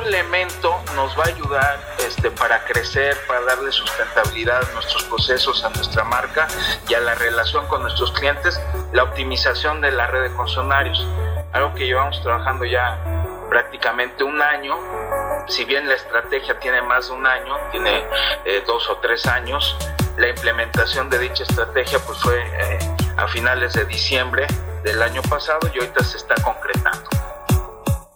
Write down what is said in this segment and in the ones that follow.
otro elemento nos va a ayudar este, para crecer, para darle sustentabilidad a nuestros procesos, a nuestra marca y a la relación con nuestros clientes, la optimización de la red de concesionarios. Algo que llevamos trabajando ya prácticamente un año. Si bien la estrategia tiene más de un año, tiene eh, dos o tres años, la implementación de dicha estrategia pues fue eh, a finales de diciembre del año pasado y ahorita se está concretando.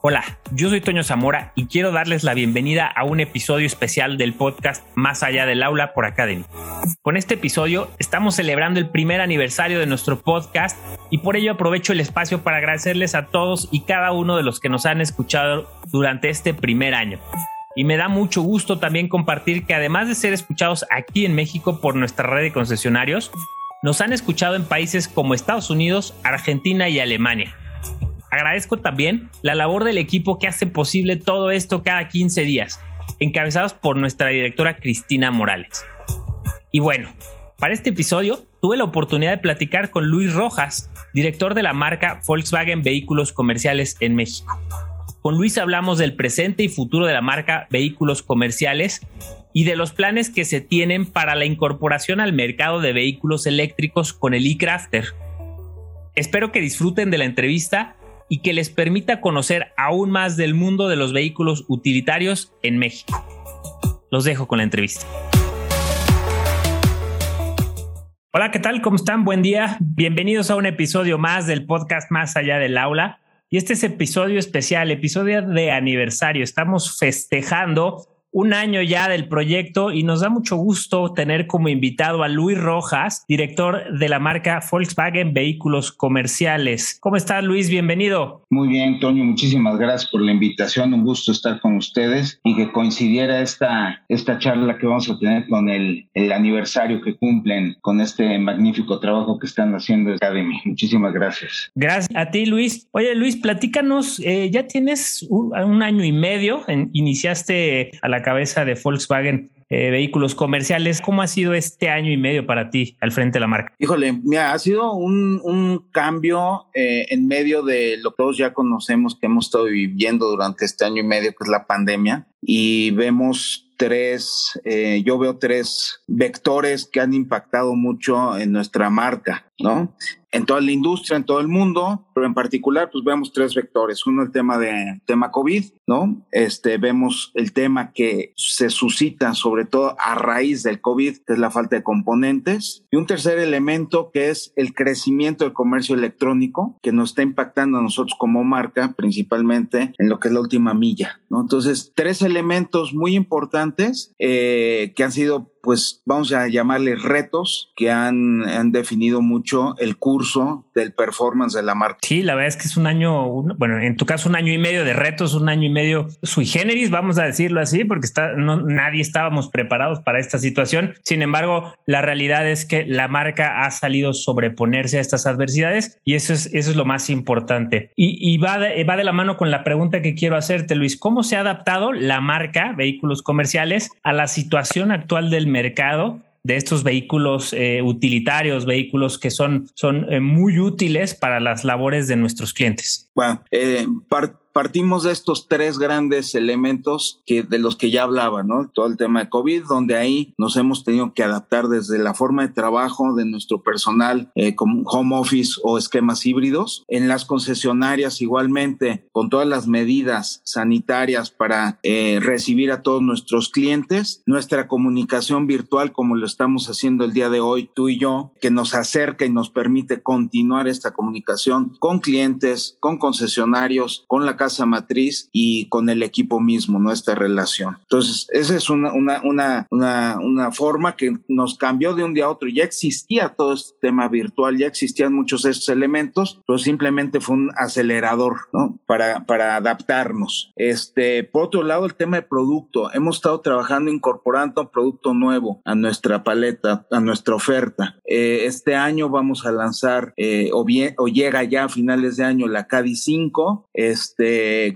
Hola, yo soy Toño Zamora y quiero darles la bienvenida a un episodio especial del podcast Más allá del aula por Academy. Con este episodio estamos celebrando el primer aniversario de nuestro podcast y por ello aprovecho el espacio para agradecerles a todos y cada uno de los que nos han escuchado durante este primer año. Y me da mucho gusto también compartir que además de ser escuchados aquí en México por nuestra red de concesionarios, nos han escuchado en países como Estados Unidos, Argentina y Alemania. Agradezco también la labor del equipo que hace posible todo esto cada 15 días, encabezados por nuestra directora Cristina Morales. Y bueno, para este episodio tuve la oportunidad de platicar con Luis Rojas, director de la marca Volkswagen Vehículos Comerciales en México. Con Luis hablamos del presente y futuro de la marca Vehículos Comerciales y de los planes que se tienen para la incorporación al mercado de vehículos eléctricos con el e-Crafter. Espero que disfruten de la entrevista y que les permita conocer aún más del mundo de los vehículos utilitarios en México. Los dejo con la entrevista. Hola, ¿qué tal? ¿Cómo están? Buen día. Bienvenidos a un episodio más del podcast Más allá del aula. Y este es episodio especial, episodio de aniversario. Estamos festejando un año ya del proyecto y nos da mucho gusto tener como invitado a Luis Rojas, director de la marca Volkswagen Vehículos Comerciales. ¿Cómo estás, Luis? Bienvenido. Muy bien, Toño, muchísimas gracias por la invitación. Un gusto estar con ustedes y que coincidiera esta, esta charla que vamos a tener con el, el aniversario que cumplen con este magnífico trabajo que están haciendo Academy. Muchísimas gracias. Gracias a ti, Luis. Oye, Luis, platícanos, eh, ya tienes un, un, año y medio, en, iniciaste a la cabeza de Volkswagen eh, Vehículos Comerciales. ¿Cómo ha sido este año y medio para ti al frente de la marca? Híjole, mira, ha sido un, un cambio eh, en medio de lo que todos ya conocemos que hemos estado viviendo durante este año y medio, que es la pandemia, y vemos tres, eh, yo veo tres vectores que han impactado mucho en nuestra marca, ¿no? En toda la industria, en todo el mundo, pero en particular, pues vemos tres vectores. Uno, el tema de tema COVID, ¿no? Este, vemos el tema que se suscita sobre todo a raíz del COVID, que es la falta de componentes. Y un tercer elemento que es el crecimiento del comercio electrónico, que nos está impactando a nosotros como marca, principalmente en lo que es la última milla, ¿no? Entonces, tres elementos muy importantes eh, que han sido pues vamos a llamarle retos que han, han, definido mucho el curso del performance de la marca. Sí, la verdad es que es un año, bueno, en tu caso un año y medio de retos, un año y medio sui generis, vamos a decirlo así, porque está, nadie estábamos preparados para esta situación. Sin embargo, la realidad es que la marca ha salido sobreponerse a estas adversidades y eso es, eso es lo más importante. Y, y va, va de la mano con la pregunta que quiero hacerte, Luis, ¿cómo se ha adaptado la marca vehículos comerciales a la situación actual del mercado de estos vehículos eh, utilitarios, vehículos que son, son eh, muy útiles para las labores de nuestros clientes? Bueno, eh, part partimos de estos tres grandes elementos que, de los que ya hablaba, ¿no? Todo el tema de COVID, donde ahí nos hemos tenido que adaptar desde la forma de trabajo de nuestro personal eh, como home office o esquemas híbridos. En las concesionarias igualmente, con todas las medidas sanitarias para eh, recibir a todos nuestros clientes, nuestra comunicación virtual como lo estamos haciendo el día de hoy, tú y yo, que nos acerca y nos permite continuar esta comunicación con clientes, con concesionarios, con la casa matriz y con el equipo mismo, nuestra relación. Entonces, esa es una, una, una, una, una forma que nos cambió de un día a otro. Ya existía todo este tema virtual, ya existían muchos de estos elementos, pero simplemente fue un acelerador, ¿no? Para, para adaptarnos. Este, por otro lado, el tema de producto. Hemos estado trabajando incorporando producto nuevo a nuestra paleta, a nuestra oferta. Eh, este año vamos a lanzar, eh, o, bien, o llega ya a finales de año la CADI 5, este,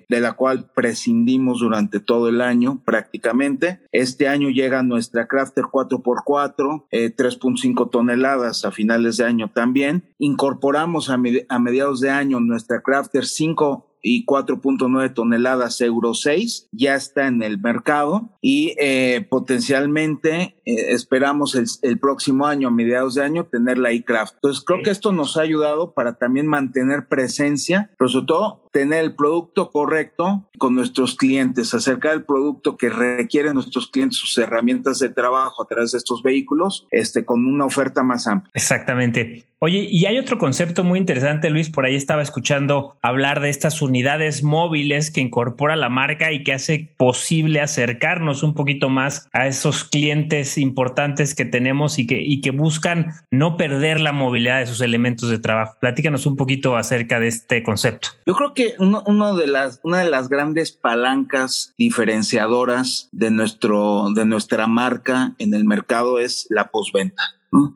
de la cual prescindimos durante todo el año prácticamente. Este año llega nuestra Crafter 4x4, eh, 3.5 toneladas a finales de año también. Incorporamos a, med a mediados de año nuestra Crafter 5 y 4.9 toneladas Euro 6 ya está en el mercado y eh, potencialmente eh, esperamos el, el, próximo año, a mediados de año, tener la iCraft. Entonces creo que esto nos ha ayudado para también mantener presencia, pero sobre todo tener el producto correcto con nuestros clientes, acercar el producto que requieren nuestros clientes, sus herramientas de trabajo a través de estos vehículos, este, con una oferta más amplia. Exactamente. Oye, y hay otro concepto muy interesante, Luis, por ahí estaba escuchando hablar de estas unidades móviles que incorpora la marca y que hace posible acercarnos un poquito más a esos clientes importantes que tenemos y que, y que buscan no perder la movilidad de sus elementos de trabajo. Platícanos un poquito acerca de este concepto. Yo creo que uno, de las, una de las grandes palancas diferenciadoras de, nuestro, de nuestra marca en el mercado es la postventa.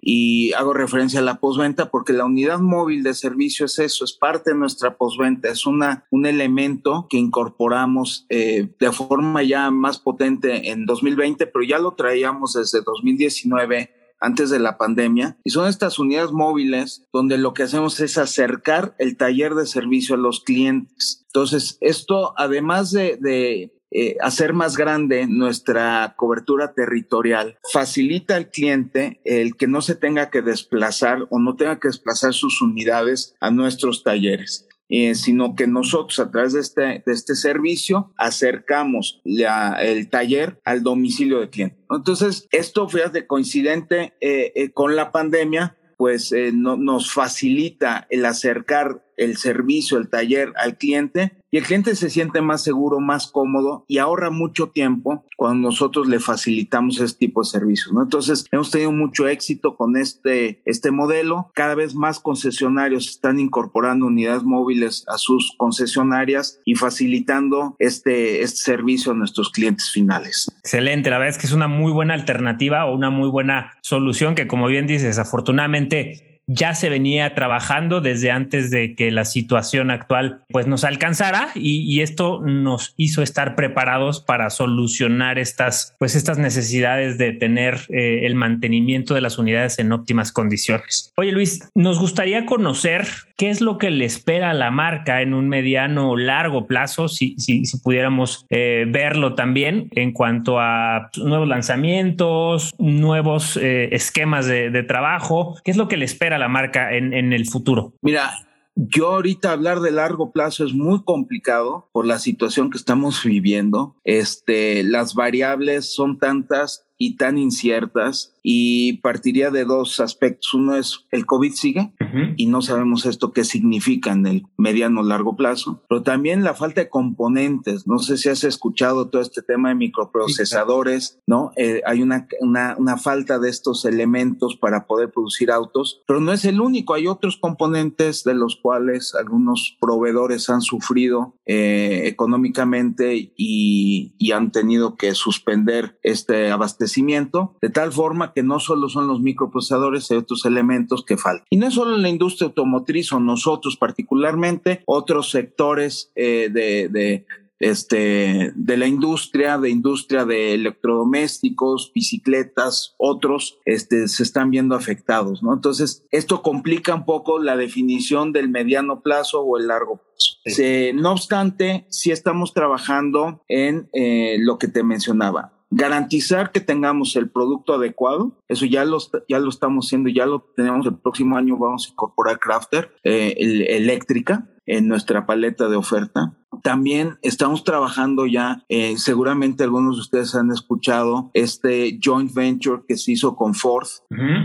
Y hago referencia a la postventa porque la unidad móvil de servicio es eso, es parte de nuestra postventa, es una, un elemento que incorporamos eh, de forma ya más potente en 2020, pero ya lo traíamos desde 2019 antes de la pandemia y son estas unidades móviles donde lo que hacemos es acercar el taller de servicio a los clientes. Entonces, esto además de, de eh, hacer más grande nuestra cobertura territorial, facilita al cliente el que no se tenga que desplazar o no tenga que desplazar sus unidades a nuestros talleres. Eh, sino que nosotros a través de este, de este servicio acercamos el taller al domicilio del cliente. Entonces, esto, fíjate, coincidente eh, con la pandemia, pues no, nos facilita el acercar el servicio, el taller al cliente y el cliente se siente más seguro, más cómodo y ahorra mucho tiempo cuando nosotros le facilitamos este tipo de servicios. ¿no? Entonces, hemos tenido mucho éxito con este, este modelo. Cada vez más concesionarios están incorporando unidades móviles a sus concesionarias y facilitando este, este servicio a nuestros clientes finales. Excelente, la verdad es que es una muy buena alternativa o una muy buena solución que, como bien dices, afortunadamente ya se venía trabajando desde antes de que la situación actual pues nos alcanzara y, esto nos hizo estar preparados para solucionar estas pues estas necesidades de tener eh, el mantenimiento de las unidades en óptimas condiciones. Oye Luis, nos gustaría conocer qué es lo que le espera a la marca en un mediano o largo plazo, si, si, pudiéramos eh, verlo también en cuanto a nuevos lanzamientos, nuevos eh, esquemas de, de trabajo, qué es lo que le espera a la marca en, en el futuro? Mira, yo ahorita hablar de largo plazo es muy complicado por la situación que estamos viviendo. Este, las variables son tantas y tan inciertas y partiría de dos aspectos. Uno es el COVID sigue y no sabemos esto qué significa en el mediano o largo plazo, pero también la falta de componentes. No sé si has escuchado todo este tema de microprocesadores, ¿no? Eh, hay una, una, una, falta de estos elementos para poder producir autos, pero no es el único. Hay otros componentes de los cuales algunos proveedores han sufrido eh, económicamente y, y han tenido que suspender este abastecimiento de tal forma que no solo son los microprocesadores, hay otros elementos que faltan. Y no solo la industria automotriz o nosotros particularmente, otros sectores eh, de, de este, de la industria, de industria de electrodomésticos, bicicletas, otros, este, se están viendo afectados, ¿no? Entonces, esto complica un poco la definición del mediano plazo o el largo plazo. no obstante, sí estamos trabajando en eh, lo que te mencionaba garantizar que tengamos el producto adecuado, eso ya lo, ya lo estamos haciendo, ya lo tenemos el próximo año, vamos a incorporar Crafter eh, eléctrica en nuestra paleta de oferta. También estamos trabajando ya, eh, seguramente algunos de ustedes han escuchado este joint venture que se hizo con Ford,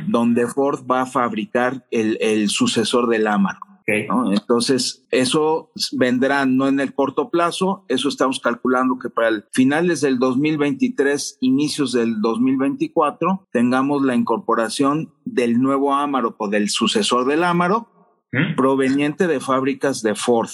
donde Ford va a fabricar el, el sucesor del Amarok. Entonces, eso vendrá no en el corto plazo, eso estamos calculando que para el finales del 2023, inicios del 2024, tengamos la incorporación del nuevo Amarok o del sucesor del Amarok ¿Mm? proveniente de fábricas de Ford.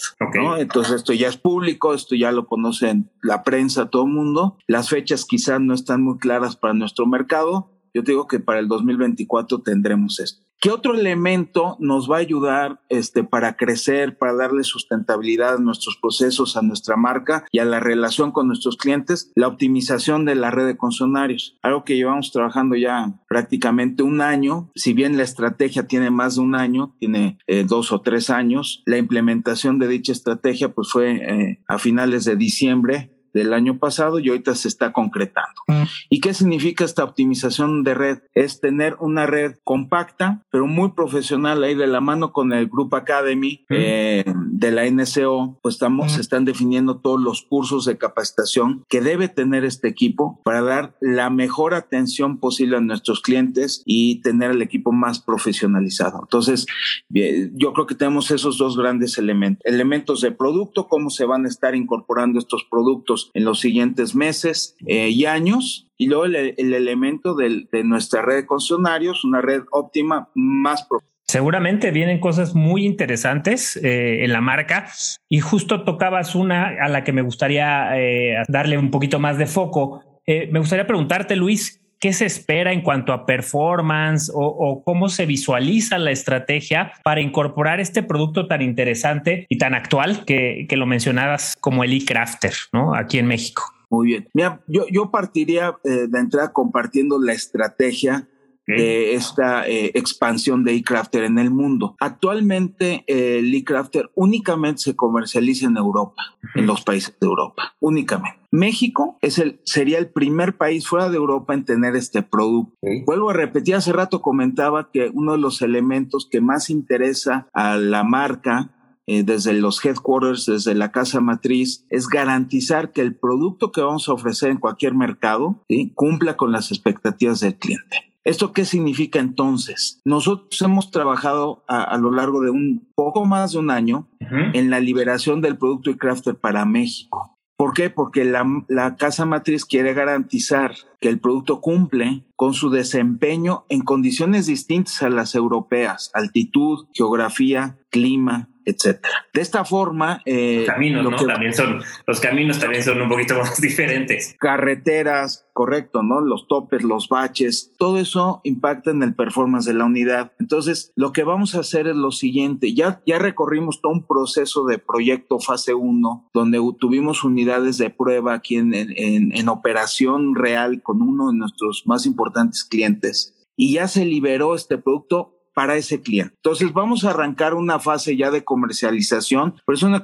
Entonces esto ya es público, esto ya lo conocen la prensa, todo el mundo. Las fechas quizás no están muy claras para nuestro mercado. Yo digo que para el 2024 tendremos esto. ¿Qué otro elemento nos va a ayudar este, para crecer, para darle sustentabilidad a nuestros procesos, a nuestra marca y a la relación con nuestros clientes? La optimización de la red de concesionarios, algo que llevamos trabajando ya prácticamente un año, si bien la estrategia tiene más de un año, tiene eh, dos o tres años, la implementación de dicha estrategia pues fue eh, a finales de diciembre del año pasado y ahorita se está concretando. Mm. ¿Y qué significa esta optimización de red? Es tener una red compacta, pero muy profesional ahí de la mano con el Group Academy mm. eh, de la NCO, pues estamos, se están definiendo todos los cursos de capacitación que debe tener este equipo para dar la mejor atención posible a nuestros clientes y tener el equipo más profesionalizado. Entonces, yo creo que tenemos esos dos grandes elementos. Elementos de producto, cómo se van a estar incorporando estos productos en los siguientes meses eh, y años. Y luego el, elemento de nuestra red de concesionarios, una red óptima más profunda. Seguramente vienen cosas muy interesantes eh, en la marca y justo tocabas una a la que me gustaría eh, darle un poquito más de foco. me gustaría preguntarte, Luis, ¿Qué se espera en cuanto a performance o, cómo se visualiza la estrategia para incorporar este producto tan interesante y tan actual que, lo mencionabas como el e-crafter, ¿no? Aquí en México. Muy bien. Mira, yo, partiría eh, de entrada compartiendo la estrategia de esta eh, expansión de eCrafter en el mundo. Actualmente eh, el eCrafter únicamente se comercializa en Europa, en los países de Europa, únicamente. México es el, sería el primer país fuera de Europa en tener este producto. Vuelvo a repetir, hace rato comentaba que uno de los elementos que más interesa a la marca eh, desde los headquarters, desde la casa matriz, es garantizar que el producto que vamos a ofrecer en cualquier mercado cumpla con las expectativas del cliente. ¿Esto qué significa entonces? Nosotros hemos trabajado a, lo largo de un poco más de un año en la liberación del producto y crafter para México. ¿Por qué? Porque la, la, casa matriz quiere garantizar que el producto cumple con su desempeño en condiciones distintas a las europeas, altitud, geografía, clima, etcétera. De esta forma, eh, caminos, ¿no? también son los caminos también son un poquito más diferentes. Carreteras, correcto, ¿no? Los topes, los baches, todo eso impacta en el performance de la unidad. Entonces, lo que vamos a hacer es lo siguiente. Ya ya recorrimos todo un proceso de proyecto fase 1 donde tuvimos unidades de prueba aquí en, en, en operación real con uno de nuestros más importantes clientes y ya se liberó este producto para ese cliente. Entonces vamos a arrancar una fase ya de comercialización, pero es una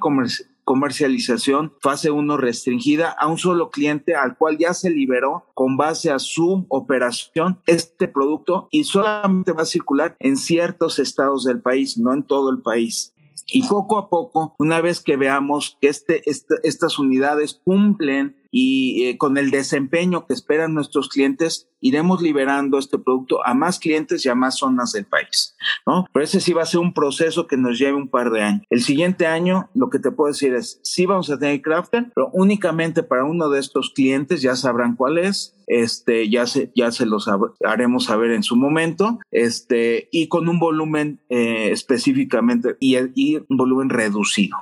comercialización fase 1 restringida a un solo cliente al cual ya se liberó con base a su operación este producto y solamente va a circular en ciertos estados del país, no en todo el país. Y poco a poco, una vez que veamos que este, este estas unidades cumplen y eh, con el desempeño que esperan nuestros clientes, iremos liberando este producto a más clientes y a más zonas del país, ¿no? Pero ese sí va a ser un proceso que nos lleve un par de años. El siguiente año, lo que te puedo decir es, sí vamos a tener Crafter, pero únicamente para uno de estos clientes, ya sabrán cuál es, este, ya se, ya se los haremos saber en su momento, este, y con un volumen eh, específicamente y, y, un volumen reducido.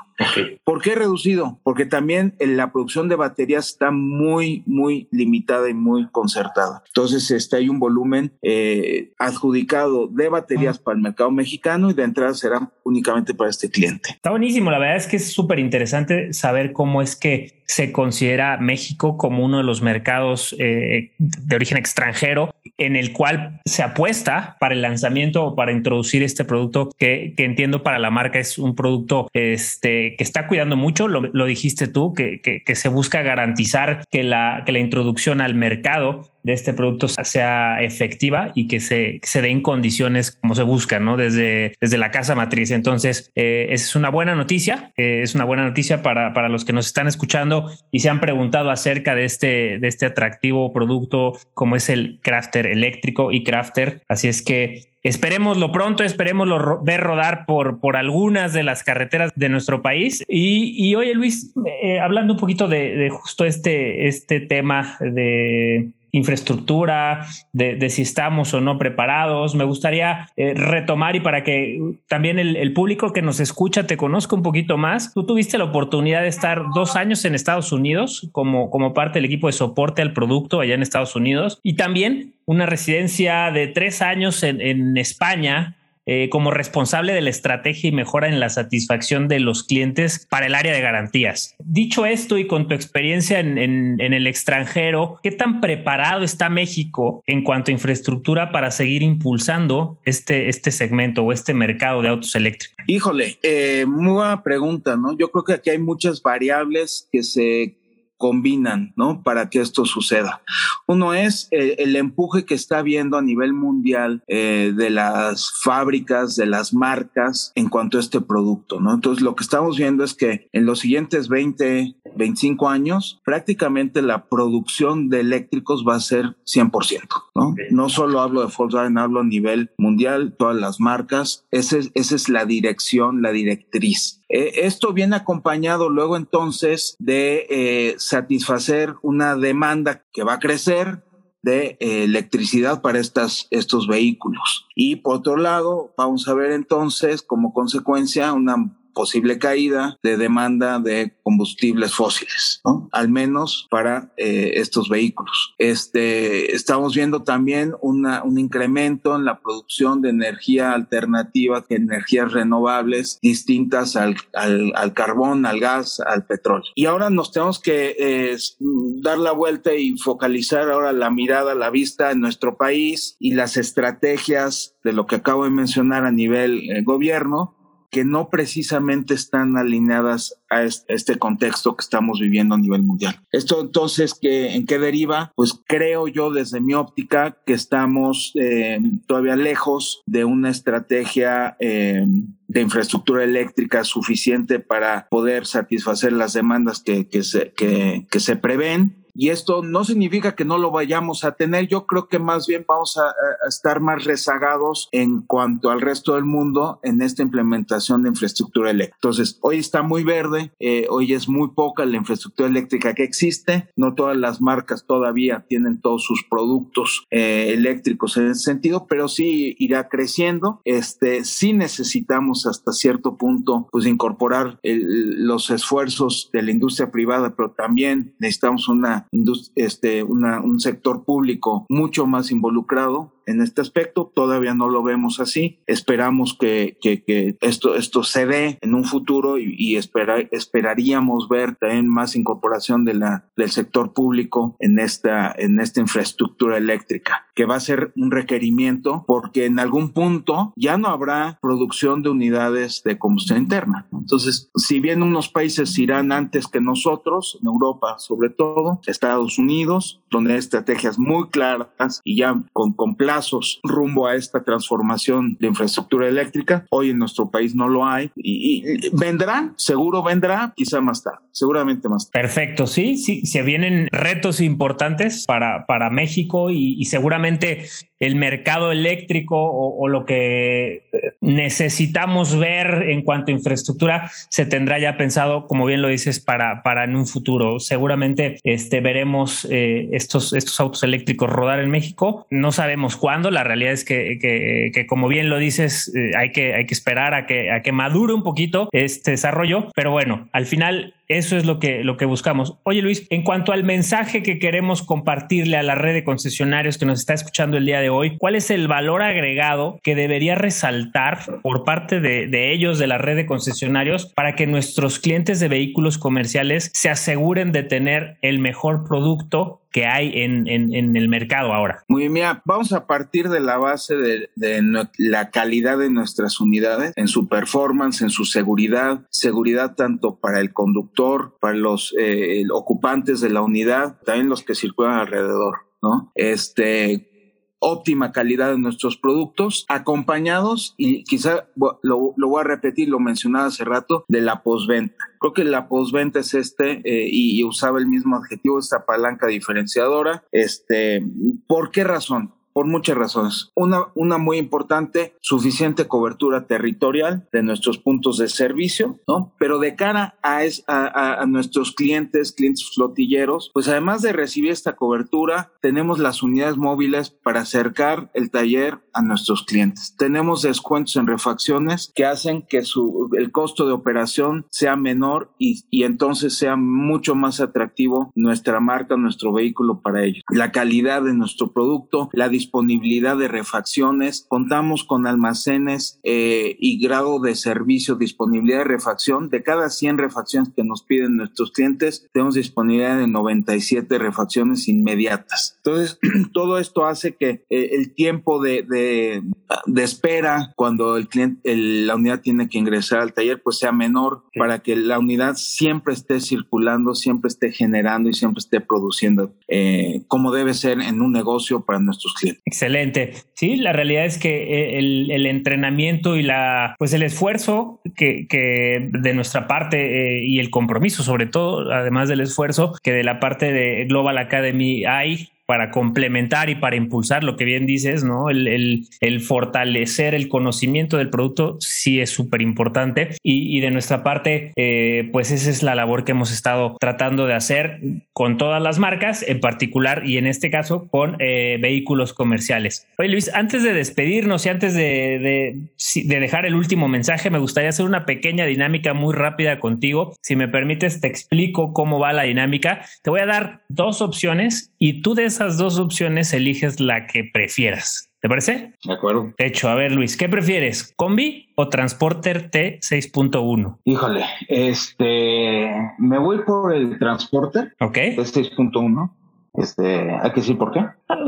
¿Por qué reducido? Porque también en la producción de baterías está muy, muy limitada y muy concertada. Entonces, este, hay un volumen eh, adjudicado de baterías para el mercado mexicano y de entrada será únicamente para este cliente. Está buenísimo. La verdad es que es súper interesante saber cómo es que se considera México como uno de los mercados eh, de origen extranjero en el cual se apuesta para el lanzamiento o para introducir este producto que, entiendo para la marca es un producto este, que está cuidando mucho, lo, dijiste tú, que, que, se busca garantizar que la, que la introducción al mercado de este producto sea efectiva y que se, se dé en condiciones como se busca, ¿no? Desde, desde la casa matriz. Entonces, eh, es una buena noticia, eh, es una buena noticia para, para los que nos están escuchando y se han preguntado acerca de este, de este atractivo producto como es el crafter eléctrico y crafter. Así es que Esperémoslo pronto, esperémoslo ver rodar por, por algunas de las carreteras de nuestro país. Y, y oye, Luis, eh, hablando un poquito de, de, justo este, este tema de, infraestructura, de, si estamos o no preparados. Me gustaría eh, retomar y para que también el, público que nos escucha te conozca un poquito más. Tú tuviste la oportunidad de estar dos años en Estados Unidos como, como parte del equipo de soporte al producto allá en Estados Unidos y también una residencia de tres años en, en España eh, como responsable de la estrategia y mejora en la satisfacción de los clientes para el área de garantías. Dicho esto y con tu experiencia en, en el extranjero, ¿qué tan preparado está México en cuanto a infraestructura para seguir impulsando este, este segmento o este mercado de autos eléctricos? Híjole, eh, muy buena pregunta, ¿no? Yo creo que aquí hay muchas variables que se combinan, ¿no? Para que esto suceda. Uno es eh, el empuje que está habiendo a nivel mundial eh, de las fábricas, de las marcas en cuanto a este producto, ¿no? Entonces, lo que estamos viendo es que en los siguientes 20, 25 años, prácticamente la producción de eléctricos va a ser 100%, ¿no? No solo hablo de Volkswagen, hablo a nivel mundial, todas las marcas. Ese, esa es la dirección, la directriz. Eh, esto viene acompañado luego entonces de eh, satisfacer una demanda que va a crecer de eh, electricidad para estas, estos vehículos. Y por otro lado, vamos a ver entonces como consecuencia una posible caída de demanda de combustibles fósiles, ¿no? al menos para eh, estos vehículos. Este, estamos viendo también una, un incremento en la producción de energía alternativa, de energías renovables distintas al, al, al, carbón, al gas, al petróleo. Y ahora nos tenemos que eh, dar la vuelta y focalizar ahora la mirada, la vista en nuestro país y las estrategias de lo que acabo de mencionar a nivel eh, gobierno que no precisamente están alineadas a este contexto que estamos viviendo a nivel mundial. Esto entonces, ¿qué, ¿en qué deriva? Pues creo yo desde mi óptica que estamos eh, todavía lejos de una estrategia eh, de infraestructura eléctrica suficiente para poder satisfacer las demandas que, que, que, que se prevén y esto no significa que no lo vayamos a tener. Yo creo que más bien vamos a, estar más rezagados en cuanto al resto del mundo en esta implementación de infraestructura eléctrica. Entonces, hoy está muy verde, eh, hoy es muy poca la infraestructura eléctrica que existe. No todas las marcas todavía tienen todos sus productos eh, eléctricos en ese sentido, pero sí irá creciendo. Este, sí necesitamos hasta cierto punto, pues incorporar los esfuerzos de la industria privada, pero también necesitamos una este, un sector público mucho más involucrado en este aspecto. Todavía no lo vemos así. Esperamos que, que, esto, esto se dé en un futuro y, y esperaríamos ver también más incorporación de la, del sector público en esta, en esta infraestructura eléctrica, que va a ser un requerimiento porque en algún punto ya no habrá producción de unidades de combustión interna. Entonces, si bien unos países irán antes que nosotros, en Europa sobre todo, Estados Unidos, donde hay estrategias muy claras y ya con, con rumbo a esta transformación de infraestructura eléctrica. Hoy en nuestro país no lo hay y, vendrá, seguro vendrá, quizá más tarde, seguramente más tarde. Perfecto, sí, sí, se vienen retos importantes para, para México y, seguramente el mercado eléctrico o, lo que necesitamos ver en cuanto a infraestructura se tendrá ya pensado, como bien lo dices, para, para en un futuro. Seguramente este, veremos eh, estos, estos autos eléctricos rodar en México. No sabemos cuándo la realidad es que, que, como bien lo dices, eh, hay, que, hay que esperar a que, a que madure un poquito este desarrollo, pero bueno, al final eso es lo que, lo que buscamos. Oye Luis, en cuanto al mensaje que queremos compartirle a la red de concesionarios que nos está escuchando el día de hoy, ¿cuál es el valor agregado que debería resaltar por parte de, de ellos, de la red de concesionarios, para que nuestros clientes de vehículos comerciales se aseguren de tener el mejor producto que hay en, en, el mercado ahora. Muy bien, mira, vamos a partir de la base de, de, la calidad de nuestras unidades, en su performance, en su seguridad, seguridad tanto para el conductor, para los eh, ocupantes de la unidad, también los que circulan alrededor, ¿no? Este, óptima calidad de nuestros productos, acompañados, y quizá lo, voy a repetir, lo mencionaba hace rato, de la posventa. Creo que la posventa es este, eh, y, usaba el mismo adjetivo, esta palanca diferenciadora. Este, ¿Por qué razón? Por muchas razones. Una, una muy importante, suficiente cobertura territorial de nuestros puntos de servicio, ¿no? Pero de cara a, a, a, nuestros clientes, clientes flotilleros, pues además de recibir esta cobertura, tenemos las unidades móviles para acercar el taller a nuestros clientes. Tenemos descuentos en refacciones que hacen que su, el costo de operación sea menor y, y entonces sea mucho más atractivo nuestra marca, nuestro vehículo para ellos. La calidad de nuestro producto, la disponibilidad disponibilidad de refacciones, contamos con almacenes eh, y grado de servicio, disponibilidad de refacción. De cada 100 refacciones que nos piden nuestros clientes, tenemos disponibilidad de 97 refacciones inmediatas. Entonces, todo esto hace que eh, el tiempo de, de, espera cuando el cliente, la unidad tiene que ingresar al taller, pues sea menor para que la unidad siempre esté circulando, siempre esté generando y siempre esté produciendo eh, como debe ser en un negocio para nuestros clientes. Excelente. Sí, la realidad es que eh, el, entrenamiento y la, pues el esfuerzo que, que de nuestra parte y el compromiso, sobre todo, además del esfuerzo que de la parte de Global Academy hay para complementar y para impulsar lo que bien dices, ¿no? El, el, fortalecer el conocimiento del producto sí es súper importante y, de nuestra parte, eh, pues esa es la labor que hemos estado tratando de hacer con todas las marcas, en particular y en este caso con eh, vehículos comerciales. Oye Luis, antes de despedirnos y antes de, de, de dejar el último mensaje, me gustaría hacer una pequeña dinámica muy rápida contigo. Si me permites, te explico cómo va la dinámica. Te voy a dar dos opciones y tú des esas dos opciones eliges la que prefieras. ¿Te parece? De acuerdo. De hecho, a ver, Luis, ¿qué prefieres? ¿Combi o Transporter T6.1? Híjole, este, me voy por el Transporter. Ok. T6.1. Este, hay que decir por qué.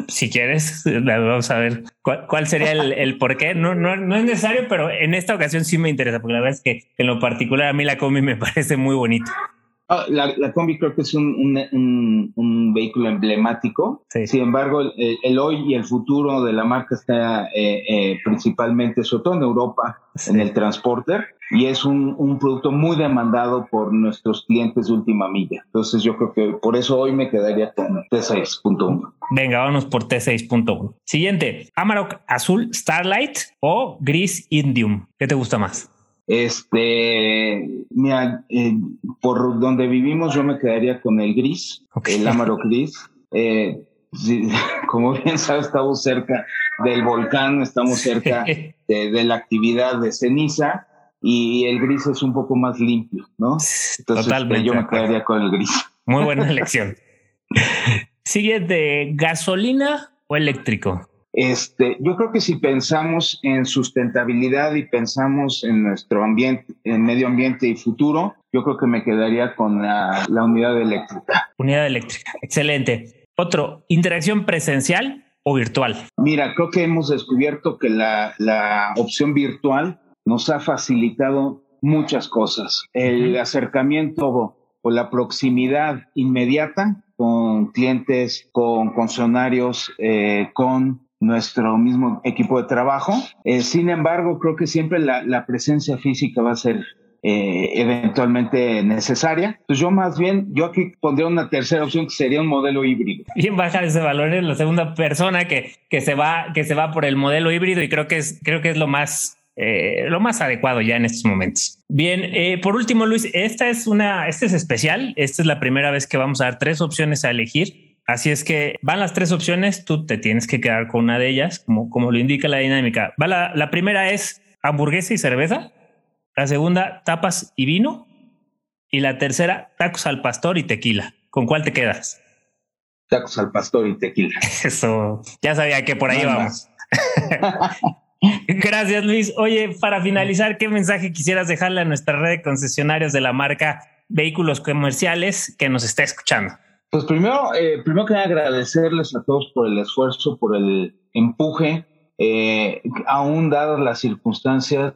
Si quieres, vamos a ver cuál, sería el, por qué. No, no, no es necesario, pero en esta ocasión sí me interesa, porque la verdad es que en lo particular a mí la combi me parece muy bonito. Ah, la, combi creo que es un, vehículo emblemático. Sin embargo, el, hoy y el futuro de la marca está eh, eh, principalmente, sobre todo en Europa, en el transporter. Y es un, producto muy demandado por nuestros clientes de última milla. Entonces yo creo que por eso hoy me quedaría con T6.1. Venga, vámonos por T6.1. Siguiente, Amarok Azul Starlight o Gris Indium. ¿Qué te gusta más? Este, mira, eh, por donde vivimos yo me quedaría con el gris, el Amaro gris. Eh, como bien sabes, estamos cerca del volcán, estamos cerca de, la actividad de ceniza y el gris es un poco más limpio, ¿no? Entonces Totalmente yo me quedaría con el gris. Muy buena elección. ¿Sigue de gasolina o eléctrico? Este, yo creo que si pensamos en sustentabilidad y pensamos en nuestro ambiente, en medio ambiente y futuro, yo creo que me quedaría con la, unidad eléctrica. Unidad eléctrica, excelente. Otro, interacción presencial o virtual. Mira, creo que hemos descubierto que la, la opción virtual nos ha facilitado muchas cosas. El acercamiento o la proximidad inmediata con clientes, con funcionarios, eh, con nuestro mismo equipo de trabajo. Eh, sin embargo, creo que siempre la, presencia física va a ser eh, eventualmente necesaria. Pues yo más bien, yo aquí pondría una tercera opción que sería un modelo híbrido. Bien bajar ese valor en la segunda persona que, que se va, que se va por el modelo híbrido y creo que es, creo que es lo más, eh, lo más adecuado ya en estos momentos. Bien, por último, Luis, esta es una, este es especial. Esta es la primera vez que vamos a dar tres opciones a elegir. Así es que van las tres opciones, tú te tienes que quedar con una de ellas, como, como lo indica la dinámica. Va la, primera es hamburguesa y cerveza, la segunda tapas y vino y la tercera tacos al pastor y tequila. ¿Con cuál te quedas? Tacos al pastor y tequila. Eso, ya sabía que por ahí vamos. Gracias Luis. Oye, para finalizar, ¿qué mensaje quisieras dejarle a nuestra red de concesionarios de la marca Vehículos Comerciales que nos está escuchando? Pues primero, eh, primero que agradecerles a todos por el esfuerzo, por el empuje, eh, aún dadas las circunstancias,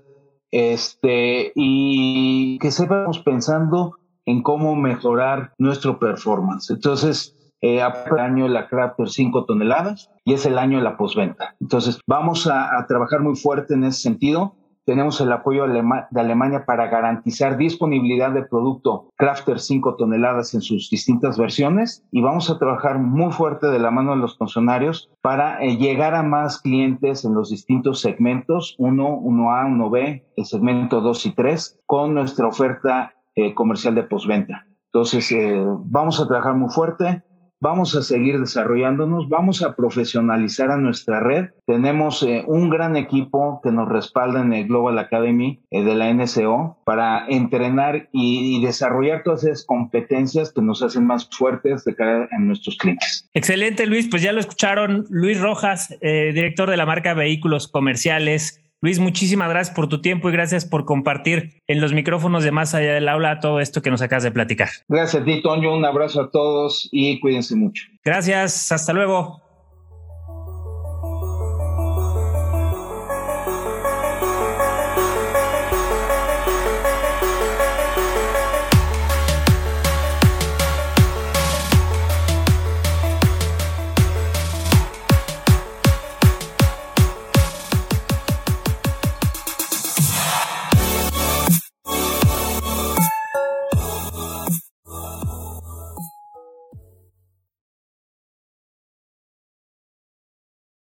este, y que sepamos pensando en cómo mejorar nuestro performance. Entonces, eh, el año la Crafter 5 toneladas y es el año de la postventa. Entonces, vamos a, a trabajar muy fuerte en ese sentido tenemos el apoyo de Alemania para garantizar disponibilidad de producto Crafter 5 toneladas en sus distintas versiones y vamos a trabajar muy fuerte de la mano de los funcionarios para eh, llegar a más clientes en los distintos segmentos 1, 1A, 1B, el segmento 2 y 3 con nuestra oferta eh, comercial de postventa. Entonces, eh, vamos a trabajar muy fuerte, vamos a seguir desarrollándonos, vamos a profesionalizar a nuestra red. Tenemos eh, un gran equipo que nos respalda en el Global Academy eh, de la NSO para entrenar y, desarrollar todas esas competencias que nos hacen más fuertes de cara a nuestros clientes. Excelente, Luis. Pues ya lo escucharon. Luis Rojas, eh, director de la marca Vehículos Comerciales. Luis, muchísimas gracias por tu tiempo y gracias por compartir en los micrófonos de Más Allá del Aula todo esto que nos acabas de platicar. Gracias a ti, Toño. Un abrazo a todos y cuídense mucho. Gracias. Hasta luego.